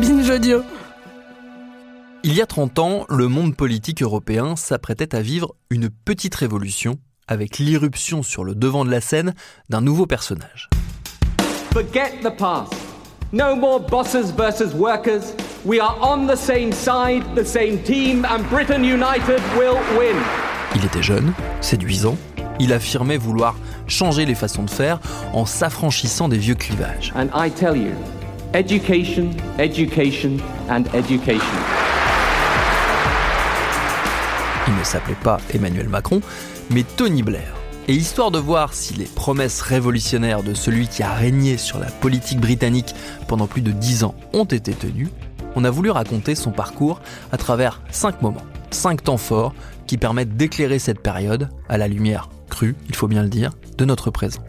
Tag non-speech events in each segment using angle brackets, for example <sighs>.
Binge audio. Il y a 30 ans, le monde politique européen s'apprêtait à vivre une petite révolution avec l'irruption sur le devant de la scène d'un nouveau personnage. Forget the past. No more bosses versus workers. We are on the same side, the same team, and Britain United will win. Il était jeune, séduisant, il affirmait vouloir changer les façons de faire en s'affranchissant des vieux clivages. And I tell you, education, education, and education. Il ne s'appelait pas Emmanuel Macron, mais Tony Blair. Et histoire de voir si les promesses révolutionnaires de celui qui a régné sur la politique britannique pendant plus de dix ans ont été tenues, on a voulu raconter son parcours à travers cinq moments, cinq temps forts qui permettent d'éclairer cette période à la lumière crue, il faut bien le dire, de notre présent.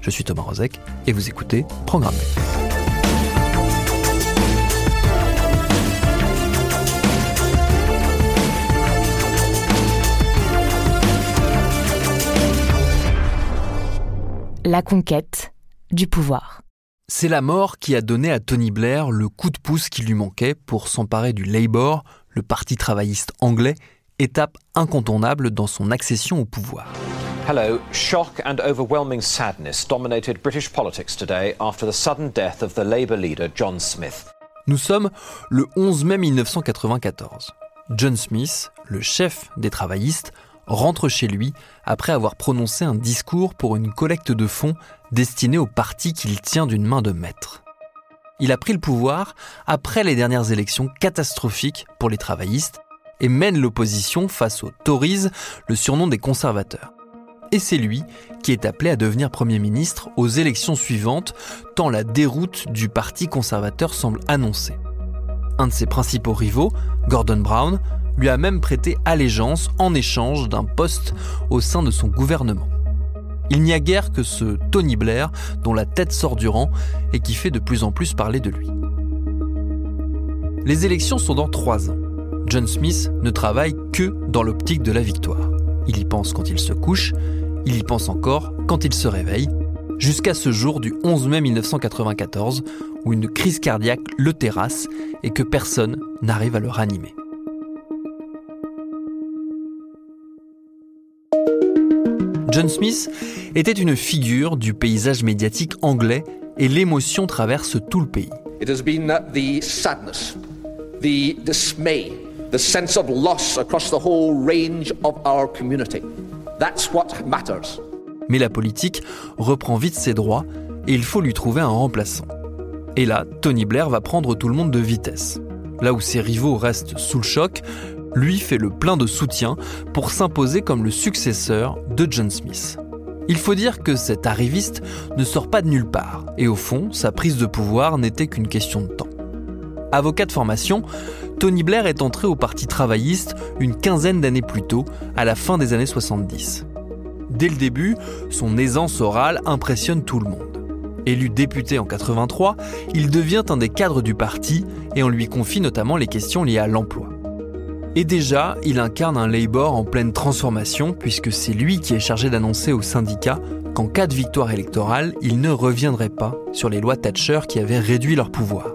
Je suis Thomas Rozek et vous écoutez Programme La conquête du pouvoir. C'est la mort qui a donné à Tony Blair le coup de pouce qui lui manquait pour s'emparer du Labour, le parti travailliste anglais, étape incontournable dans son accession au pouvoir. Hello. Shock and overwhelming sadness dominated British politics today after the sudden death of the Labour leader John Smith. Nous sommes le 11 mai 1994. John Smith, le chef des travaillistes, rentre chez lui après avoir prononcé un discours pour une collecte de fonds destinée au parti qu'il tient d'une main de maître. Il a pris le pouvoir après les dernières élections catastrophiques pour les travaillistes et mène l'opposition face aux Tories, le surnom des conservateurs. Et c'est lui qui est appelé à devenir Premier ministre aux élections suivantes, tant la déroute du Parti conservateur semble annoncée. Un de ses principaux rivaux, Gordon Brown, lui a même prêté allégeance en échange d'un poste au sein de son gouvernement. Il n'y a guère que ce Tony Blair dont la tête sort du rang et qui fait de plus en plus parler de lui. Les élections sont dans trois ans. John Smith ne travaille que dans l'optique de la victoire. Il y pense quand il se couche, il y pense encore quand il se réveille, jusqu'à ce jour du 11 mai 1994 où une crise cardiaque le terrasse et que personne n'arrive à le ranimer. John Smith était une figure du paysage médiatique anglais et l'émotion traverse tout le pays. It has been the sadness, the dismay, the sense of loss across the whole range of our community. That's what matters. Mais la politique reprend vite ses droits et il faut lui trouver un remplaçant. Et là, Tony Blair va prendre tout le monde de vitesse. Là où ses rivaux restent sous le choc, lui fait le plein de soutien pour s'imposer comme le successeur de John Smith. Il faut dire que cet arriviste ne sort pas de nulle part, et au fond, sa prise de pouvoir n'était qu'une question de temps. Avocat de formation, Tony Blair est entré au Parti travailliste une quinzaine d'années plus tôt, à la fin des années 70. Dès le début, son aisance orale impressionne tout le monde. Élu député en 83, il devient un des cadres du parti et on lui confie notamment les questions liées à l'emploi. Et déjà, il incarne un Labour en pleine transformation puisque c'est lui qui est chargé d'annoncer aux syndicats qu'en cas de victoire électorale, il ne reviendrait pas sur les lois Thatcher qui avaient réduit leur pouvoir.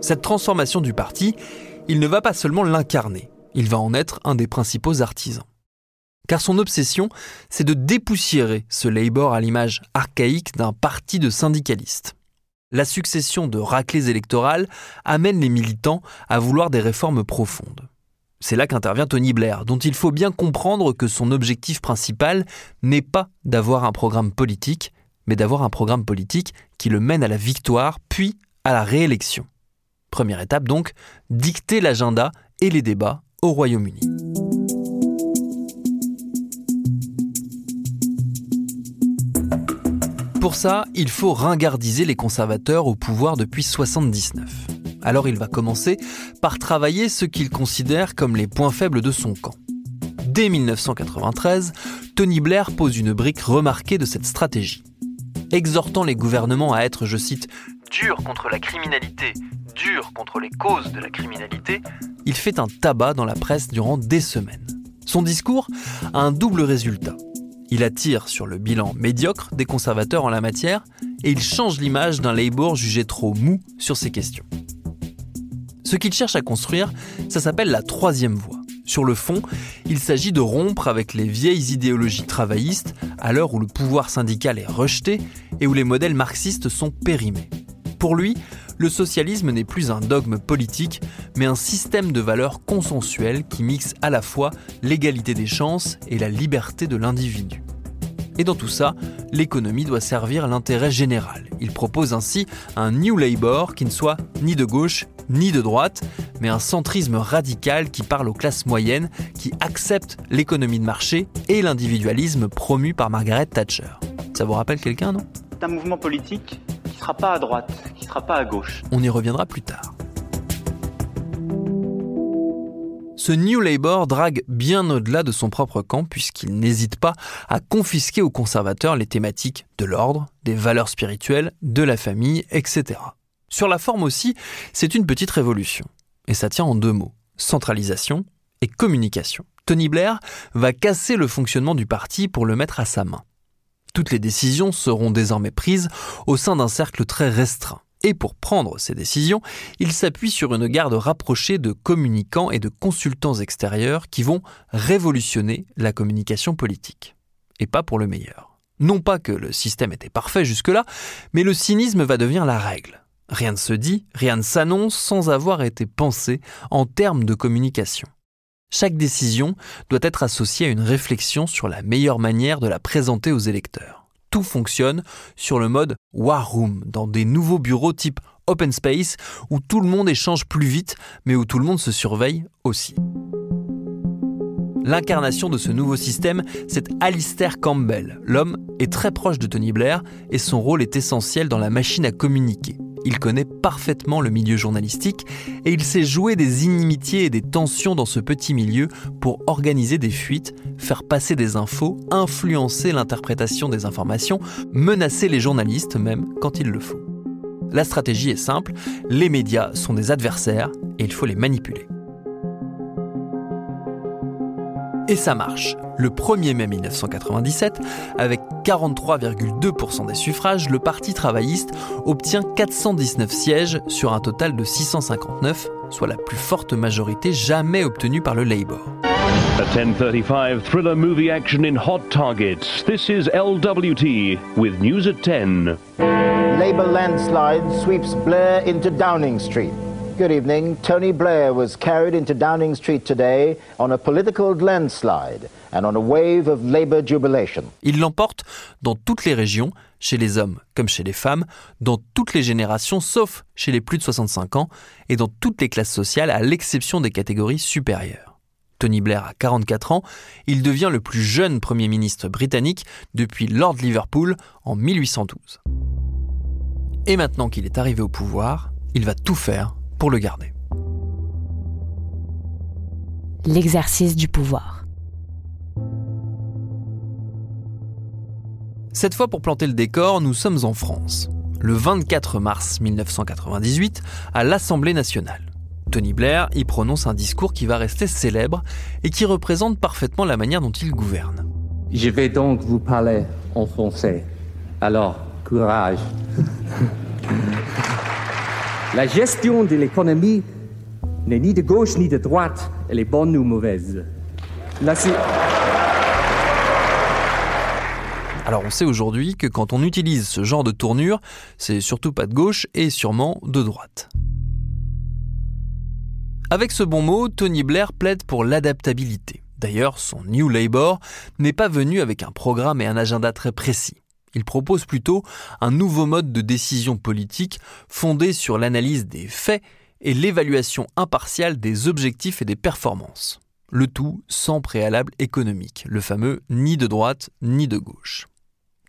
Cette transformation du parti, il ne va pas seulement l'incarner, il va en être un des principaux artisans. Car son obsession, c'est de dépoussiérer ce Labour à l'image archaïque d'un parti de syndicalistes la succession de raclées électorales amène les militants à vouloir des réformes profondes. C'est là qu'intervient Tony Blair, dont il faut bien comprendre que son objectif principal n'est pas d'avoir un programme politique, mais d'avoir un programme politique qui le mène à la victoire, puis à la réélection. Première étape donc, dicter l'agenda et les débats au Royaume-Uni. Pour ça, il faut ringardiser les conservateurs au pouvoir depuis 79. Alors il va commencer par travailler ce qu'il considère comme les points faibles de son camp. Dès 1993, Tony Blair pose une brique remarquée de cette stratégie. Exhortant les gouvernements à être, je cite, durs contre la criminalité, durs contre les causes de la criminalité, il fait un tabac dans la presse durant des semaines. Son discours a un double résultat. Il attire sur le bilan médiocre des conservateurs en la matière et il change l'image d'un Labour jugé trop mou sur ces questions. Ce qu'il cherche à construire, ça s'appelle la troisième voie. Sur le fond, il s'agit de rompre avec les vieilles idéologies travaillistes à l'heure où le pouvoir syndical est rejeté et où les modèles marxistes sont périmés. Pour lui, le socialisme n'est plus un dogme politique, mais un système de valeurs consensuelles qui mixe à la fois l'égalité des chances et la liberté de l'individu. Et dans tout ça, l'économie doit servir l'intérêt général. Il propose ainsi un New Labour qui ne soit ni de gauche ni de droite, mais un centrisme radical qui parle aux classes moyennes, qui accepte l'économie de marché et l'individualisme promu par Margaret Thatcher. Ça vous rappelle quelqu'un, non? C'est un mouvement politique qui ne sera pas à droite, qui ne sera pas à gauche. On y reviendra plus tard. Ce New Labour drague bien au-delà de son propre camp puisqu'il n'hésite pas à confisquer aux conservateurs les thématiques de l'ordre, des valeurs spirituelles, de la famille, etc. Sur la forme aussi, c'est une petite révolution. Et ça tient en deux mots, centralisation et communication. Tony Blair va casser le fonctionnement du parti pour le mettre à sa main. Toutes les décisions seront désormais prises au sein d'un cercle très restreint. Et pour prendre ces décisions, il s'appuie sur une garde rapprochée de communicants et de consultants extérieurs qui vont révolutionner la communication politique. Et pas pour le meilleur. Non pas que le système était parfait jusque-là, mais le cynisme va devenir la règle. Rien ne se dit, rien ne s'annonce sans avoir été pensé en termes de communication. Chaque décision doit être associée à une réflexion sur la meilleure manière de la présenter aux électeurs. Tout fonctionne sur le mode War Room, dans des nouveaux bureaux type Open Space, où tout le monde échange plus vite, mais où tout le monde se surveille aussi. L'incarnation de ce nouveau système, c'est Alistair Campbell. L'homme est très proche de Tony Blair et son rôle est essentiel dans la machine à communiquer. Il connaît parfaitement le milieu journalistique et il sait jouer des inimitiés et des tensions dans ce petit milieu pour organiser des fuites, faire passer des infos, influencer l'interprétation des informations, menacer les journalistes même quand il le faut. La stratégie est simple, les médias sont des adversaires et il faut les manipuler. Et ça marche. Le 1er mai 1997, avec 43,2% des suffrages, le Parti travailliste obtient 419 sièges sur un total de 659, soit la plus forte majorité jamais obtenue par le Labour. A 10:35 thriller movie action in hot targets. This is LWT with news at 10. Labour landslide sweeps Blair into Downing Street. Good evening. Tony Blair was carried into Downing Street today on a political landslide and on a wave of Labour jubilation. Il l'emporte dans toutes les régions, chez les hommes comme chez les femmes, dans toutes les générations sauf chez les plus de 65 ans et dans toutes les classes sociales à l'exception des catégories supérieures. Tony Blair a 44 ans, il devient le plus jeune Premier ministre britannique depuis Lord Liverpool en 1812. Et maintenant qu'il est arrivé au pouvoir, il va tout faire pour le garder. L'exercice du pouvoir. Cette fois, pour planter le décor, nous sommes en France, le 24 mars 1998, à l'Assemblée nationale. Tony Blair y prononce un discours qui va rester célèbre et qui représente parfaitement la manière dont il gouverne. Je vais donc vous parler en français. Alors, courage. <laughs> La gestion de l'économie n'est ni de gauche ni de droite, elle est bonne ou mauvaise. Alors on sait aujourd'hui que quand on utilise ce genre de tournure, c'est surtout pas de gauche et sûrement de droite. Avec ce bon mot, Tony Blair plaide pour l'adaptabilité. D'ailleurs, son New Labour n'est pas venu avec un programme et un agenda très précis. Il propose plutôt un nouveau mode de décision politique fondé sur l'analyse des faits et l'évaluation impartiale des objectifs et des performances. Le tout sans préalable économique, le fameux ni de droite ni de gauche.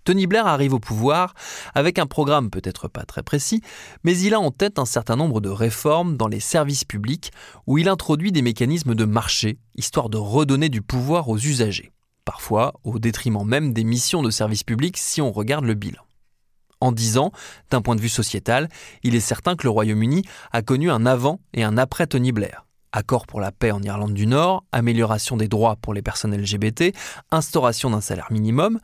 Tony Blair arrive au pouvoir avec un programme peut-être pas très précis, mais il a en tête un certain nombre de réformes dans les services publics où il introduit des mécanismes de marché, histoire de redonner du pouvoir aux usagers, parfois au détriment même des missions de service public si on regarde le bilan. En dix ans, d'un point de vue sociétal, il est certain que le Royaume-Uni a connu un avant et un après Tony Blair. Accord pour la paix en Irlande du Nord, amélioration des droits pour les personnes LGBT, instauration d'un salaire minimum,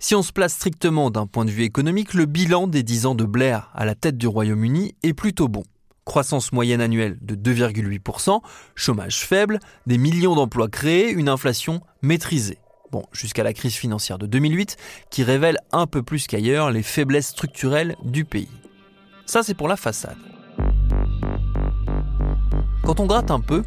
si on se place strictement d'un point de vue économique, le bilan des 10 ans de Blair à la tête du Royaume-Uni est plutôt bon. Croissance moyenne annuelle de 2,8%, chômage faible, des millions d'emplois créés, une inflation maîtrisée. Bon, jusqu'à la crise financière de 2008, qui révèle un peu plus qu'ailleurs les faiblesses structurelles du pays. Ça, c'est pour la façade. Quand on gratte un peu,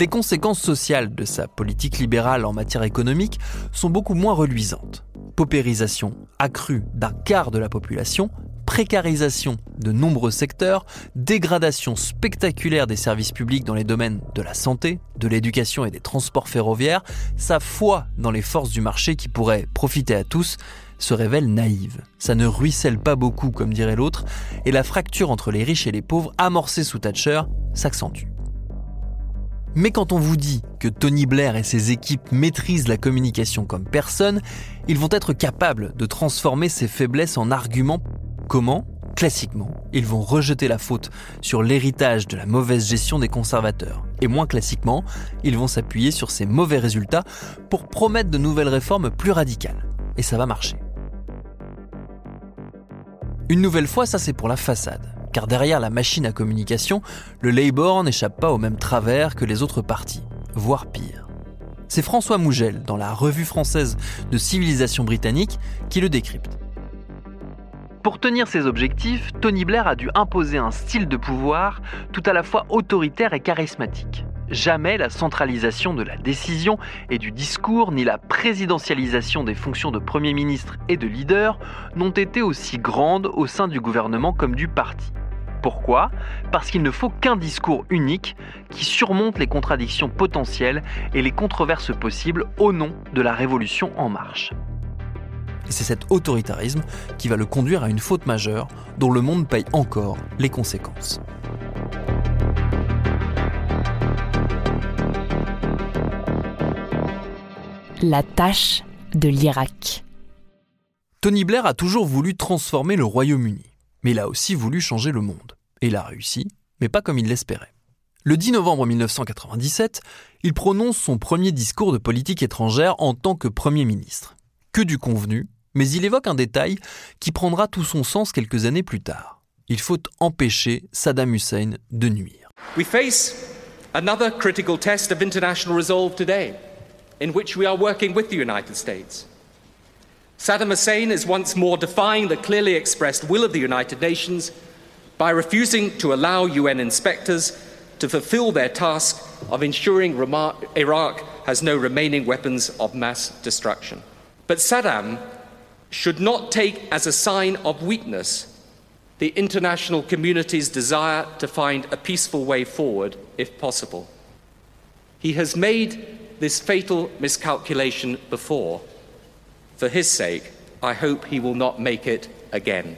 les conséquences sociales de sa politique libérale en matière économique sont beaucoup moins reluisantes paupérisation accrue d'un quart de la population, précarisation de nombreux secteurs, dégradation spectaculaire des services publics dans les domaines de la santé, de l'éducation et des transports ferroviaires, sa foi dans les forces du marché qui pourraient profiter à tous se révèle naïve. Ça ne ruisselle pas beaucoup, comme dirait l'autre, et la fracture entre les riches et les pauvres, amorcée sous Thatcher, s'accentue. Mais quand on vous dit que Tony Blair et ses équipes maîtrisent la communication comme personne, ils vont être capables de transformer ces faiblesses en arguments. Comment Classiquement, ils vont rejeter la faute sur l'héritage de la mauvaise gestion des conservateurs. Et moins classiquement, ils vont s'appuyer sur ces mauvais résultats pour promettre de nouvelles réformes plus radicales. Et ça va marcher. Une nouvelle fois, ça c'est pour la façade car derrière la machine à communication, le Labour n'échappe pas au même travers que les autres partis, voire pire. C'est François Mougel, dans la Revue française de civilisation britannique, qui le décrypte. Pour tenir ses objectifs, Tony Blair a dû imposer un style de pouvoir tout à la fois autoritaire et charismatique. Jamais la centralisation de la décision et du discours, ni la présidentialisation des fonctions de Premier ministre et de leader n'ont été aussi grandes au sein du gouvernement comme du parti. Pourquoi? Parce qu'il ne faut qu'un discours unique qui surmonte les contradictions potentielles et les controverses possibles au nom de la révolution en marche. Et c'est cet autoritarisme qui va le conduire à une faute majeure dont le monde paye encore les conséquences. La tâche de l'Irak. Tony Blair a toujours voulu transformer le Royaume-Uni, mais il a aussi voulu changer le monde. Et il a réussi, mais pas comme il l'espérait. Le 10 novembre 1997, il prononce son premier discours de politique étrangère en tant que Premier ministre. Que du convenu, mais il évoque un détail qui prendra tout son sens quelques années plus tard. Il faut empêcher Saddam Hussein de nuire. We face another critical test of international resolve today, in which we are working with the United States. Saddam Hussein is once more defying the clearly expressed will of the United Nations by refusing to allow UN inspectors to fulfill their task of ensuring Iraq has no remaining weapons of mass destruction. But Saddam should not take as a sign of weakness the international community's desire to find a peaceful way forward, if possible. He has made this fatal miscalculation before. For his sake, I hope he will not make it again.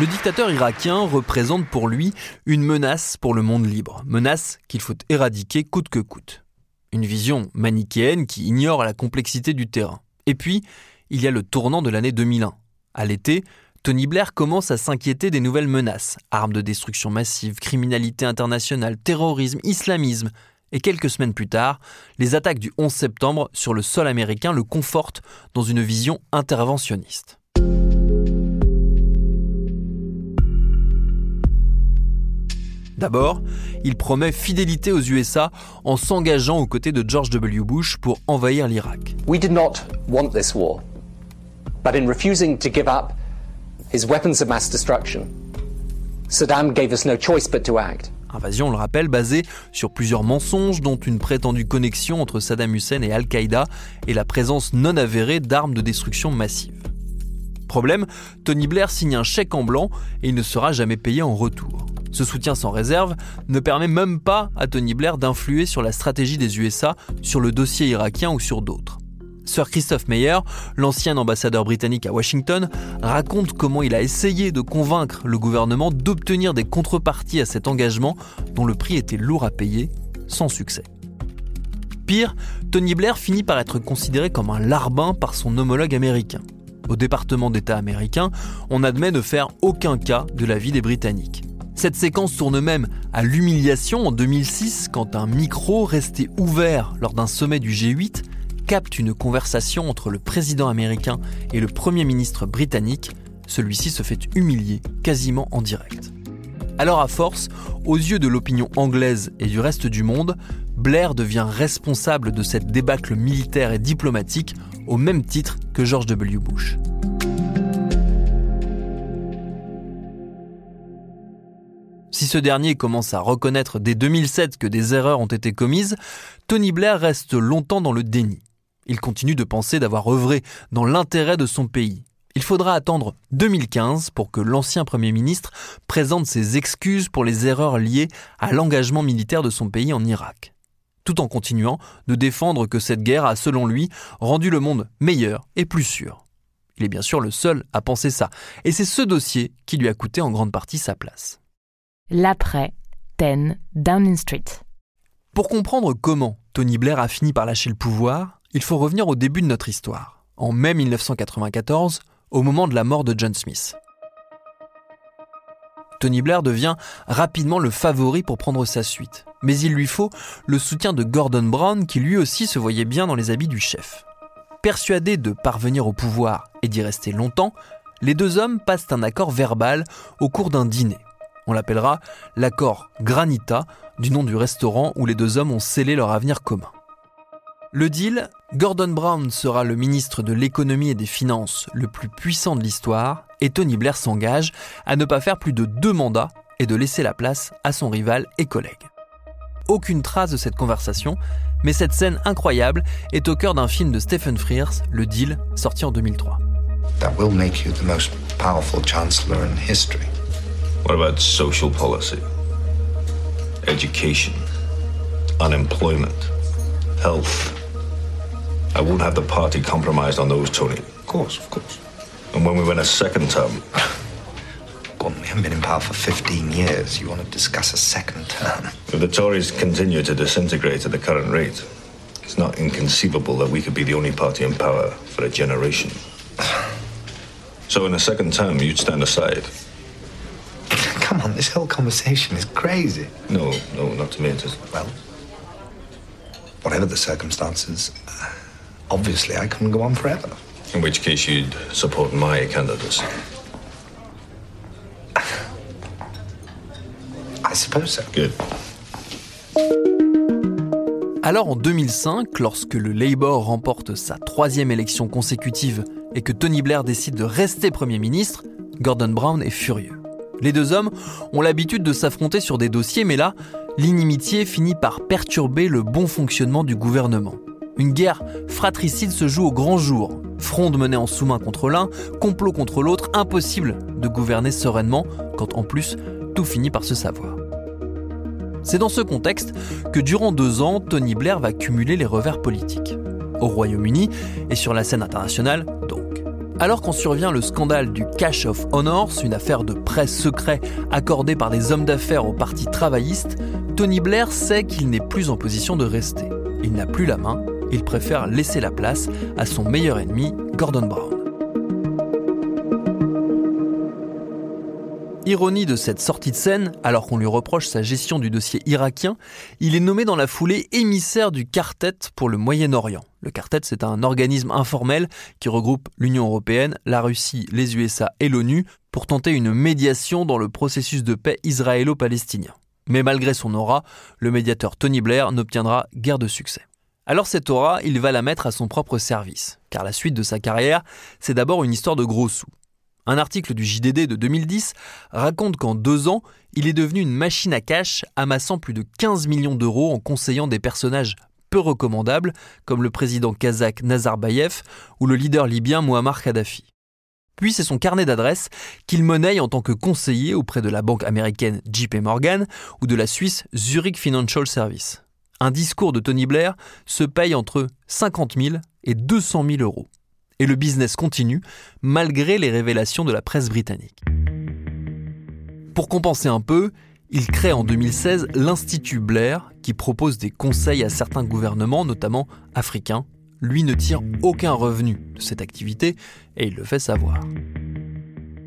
Le dictateur irakien représente pour lui une menace pour le monde libre, menace qu'il faut éradiquer coûte que coûte. Une vision manichéenne qui ignore la complexité du terrain. Et puis, il y a le tournant de l'année 2001. À l'été, Tony Blair commence à s'inquiéter des nouvelles menaces armes de destruction massive, criminalité internationale, terrorisme, islamisme. Et quelques semaines plus tard, les attaques du 11 septembre sur le sol américain le confortent dans une vision interventionniste. D'abord, il promet fidélité aux USA en s'engageant aux côtés de George W. Bush pour envahir l'Irak. We did not want this war, but in refusing to give up his weapons of mass destruction, Saddam gave us no choice but to act. Invasion, on le rappelle, basée sur plusieurs mensonges, dont une prétendue connexion entre Saddam Hussein et Al-Qaïda et la présence non avérée d'armes de destruction massive. Problème, Tony Blair signe un chèque en blanc et il ne sera jamais payé en retour. Ce soutien sans réserve ne permet même pas à Tony Blair d'influer sur la stratégie des USA sur le dossier irakien ou sur d'autres. Sir Christophe Meyer, l'ancien ambassadeur britannique à Washington, raconte comment il a essayé de convaincre le gouvernement d'obtenir des contreparties à cet engagement dont le prix était lourd à payer, sans succès. Pire, Tony Blair finit par être considéré comme un larbin par son homologue américain. Au département d'État américain, on admet ne faire aucun cas de la vie des Britanniques. Cette séquence tourne même à l'humiliation en 2006 quand un micro resté ouvert lors d'un sommet du G8 capte une conversation entre le président américain et le Premier ministre britannique, celui-ci se fait humilier quasiment en direct. Alors à force, aux yeux de l'opinion anglaise et du reste du monde, Blair devient responsable de cette débâcle militaire et diplomatique au même titre que George W. Bush. Si ce dernier commence à reconnaître dès 2007 que des erreurs ont été commises, Tony Blair reste longtemps dans le déni. Il continue de penser d'avoir œuvré dans l'intérêt de son pays. Il faudra attendre 2015 pour que l'ancien Premier ministre présente ses excuses pour les erreurs liées à l'engagement militaire de son pays en Irak, tout en continuant de défendre que cette guerre a, selon lui, rendu le monde meilleur et plus sûr. Il est bien sûr le seul à penser ça, et c'est ce dossier qui lui a coûté en grande partie sa place. L'après 10 Downing Street. Pour comprendre comment Tony Blair a fini par lâcher le pouvoir, il faut revenir au début de notre histoire, en mai 1994, au moment de la mort de John Smith. Tony Blair devient rapidement le favori pour prendre sa suite, mais il lui faut le soutien de Gordon Brown qui lui aussi se voyait bien dans les habits du chef. Persuadés de parvenir au pouvoir et d'y rester longtemps, les deux hommes passent un accord verbal au cours d'un dîner. On l'appellera l'accord Granita, du nom du restaurant où les deux hommes ont scellé leur avenir commun. Le deal, Gordon Brown sera le ministre de l'économie et des finances le plus puissant de l'histoire et Tony Blair s'engage à ne pas faire plus de deux mandats et de laisser la place à son rival et collègue. Aucune trace de cette conversation, mais cette scène incroyable est au cœur d'un film de Stephen Frears, Le Deal, sorti en 2003. That will make you the most powerful chancellor in history. What about social policy? Education? Unemployment? Health? I won't have the party compromised on those, Tony. Of course, of course. And when we win a second term. <laughs> Gordon, we haven't been in power for 15 years. You want to discuss a second term? If the Tories continue to disintegrate at the current rate, it's not inconceivable that we could be the only party in power for a generation. <sighs> So in a second term, you'd stand aside. Come on, this whole conversation is crazy. No, no, not to me. It is. Well, whatever the circumstances, obviously I couldn't go on forever. In which case you'd support my candidacy. I suppose so. Good. Alors en 2005, lorsque le Labour remporte sa troisième élection consécutive et que Tony Blair décide de rester Premier ministre, Gordon Brown est furieux. Les deux hommes ont l'habitude de s'affronter sur des dossiers, mais là, l'inimitié finit par perturber le bon fonctionnement du gouvernement. Une guerre fratricide se joue au grand jour. Fronde menée en sous-main contre l'un, complot contre l'autre, impossible de gouverner sereinement quand en plus tout finit par se savoir. C'est dans ce contexte que durant deux ans, Tony Blair va cumuler les revers politiques. Au Royaume-Uni et sur la scène internationale. Alors qu'en survient le scandale du Cash of Honors, une affaire de prêt secret accordée par des hommes d'affaires au parti travailliste, Tony Blair sait qu'il n'est plus en position de rester. Il n'a plus la main il préfère laisser la place à son meilleur ennemi, Gordon Brown. Ironie de cette sortie de scène, alors qu'on lui reproche sa gestion du dossier irakien, il est nommé dans la foulée émissaire du Quartet pour le Moyen-Orient. Le Quartet, c'est un organisme informel qui regroupe l'Union européenne, la Russie, les USA et l'ONU pour tenter une médiation dans le processus de paix israélo-palestinien. Mais malgré son aura, le médiateur Tony Blair n'obtiendra guère de succès. Alors cette aura, il va la mettre à son propre service, car la suite de sa carrière, c'est d'abord une histoire de gros sous. Un article du JDD de 2010 raconte qu'en deux ans, il est devenu une machine à cash, amassant plus de 15 millions d'euros en conseillant des personnages peu recommandables, comme le président kazakh Nazarbayev ou le leader libyen Muammar Kadhafi. Puis c'est son carnet d'adresses qu'il monnaie en tant que conseiller auprès de la banque américaine JP Morgan ou de la Suisse Zurich Financial Service un discours de Tony Blair se paye entre 50 000 et 200 000 euros. Et le business continue malgré les révélations de la presse britannique. Pour compenser un peu, il crée en 2016 l'Institut Blair qui propose des conseils à certains gouvernements, notamment africains. Lui ne tire aucun revenu de cette activité et il le fait savoir.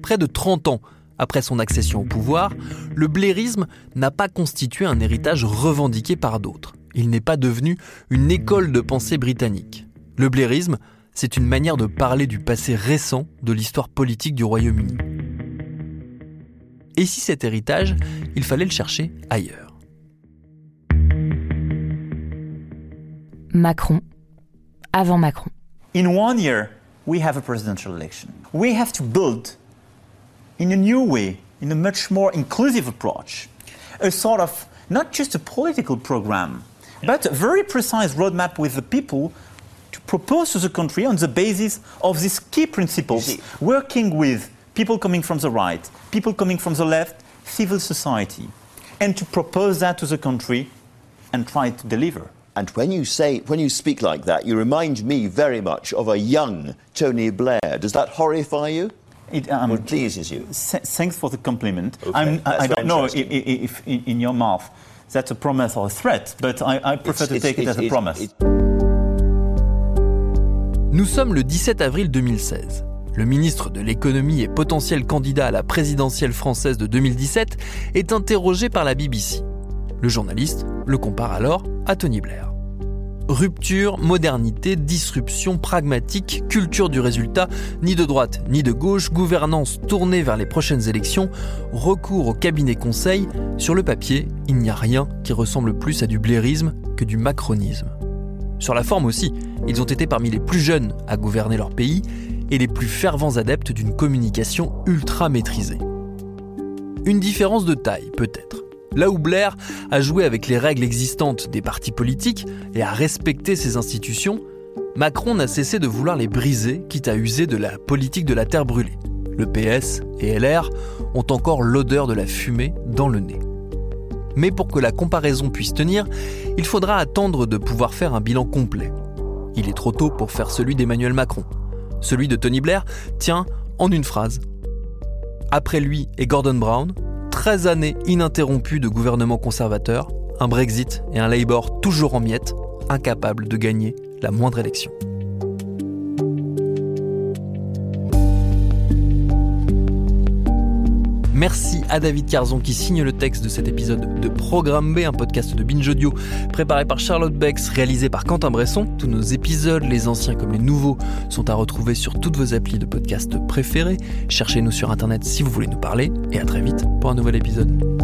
Près de 30 ans après son accession au pouvoir, le blairisme n'a pas constitué un héritage revendiqué par d'autres. Il n'est pas devenu une école de pensée britannique. Le blairisme, c'est une manière de parler du passé récent de l'histoire politique du Royaume-Uni. Et si cet héritage, il fallait le chercher ailleurs? Macron, avant Macron. In one year, we have a presidential election. We have to build, in a new way, in a much more inclusive approach, a sort of not just a political program, but a very precise roadmap with the people to propose to the country on the basis of these key principles, working with people coming from the right, people coming from the left, civil society, and to propose that to the country and try to deliver. And when you say, when you speak like that, you remind me very much of a young Tony Blair. Does that horrify you? It um, pleases you? thanks for the compliment. Okay, I'm, I don't know if, if, if in your mouth that's a promise or a threat, but I, I prefer It's- to it's- take it as a promise. Nous sommes le 17 avril 2016. Le ministre de l'économie et potentiel candidat à la présidentielle française de 2017 est interrogé par la BBC. Le journaliste le compare alors à Tony Blair. Rupture, modernité, disruption, pragmatique, culture du résultat, ni de droite ni de gauche, gouvernance tournée vers les prochaines élections, recours au cabinet conseil, sur le papier, il n'y a rien qui ressemble plus à du blairisme que du macronisme. Sur la forme aussi, ils ont été parmi les plus jeunes à gouverner leur pays et les plus fervents adeptes d'une communication ultra maîtrisée. Une différence de taille, peut-être. Là où Blair a joué avec les règles existantes des partis politiques et a respecté ses institutions, Macron n'a cessé de vouloir les briser, quitte à user de la politique de la terre brûlée. Le PS et LR ont encore l'odeur de la fumée dans le nez. Mais pour que la comparaison puisse tenir, il faudra attendre de pouvoir faire un bilan complet. Il est trop tôt pour faire celui d'Emmanuel Macron. Celui de Tony Blair tient en une phrase. Après lui et Gordon Brown, 13 années ininterrompues de gouvernement conservateur, un Brexit et un Labour toujours en miettes, incapables de gagner la moindre élection. Merci à David Carzon qui signe le texte de cet épisode de Programme B, un podcast de Binge Audio préparé par Charlotte Bex, réalisé par Quentin Bresson. Tous nos épisodes, les anciens comme les nouveaux, sont à retrouver sur toutes vos applis de podcast préférés. Cherchez-nous sur internet si vous voulez nous parler et à très vite pour un nouvel épisode.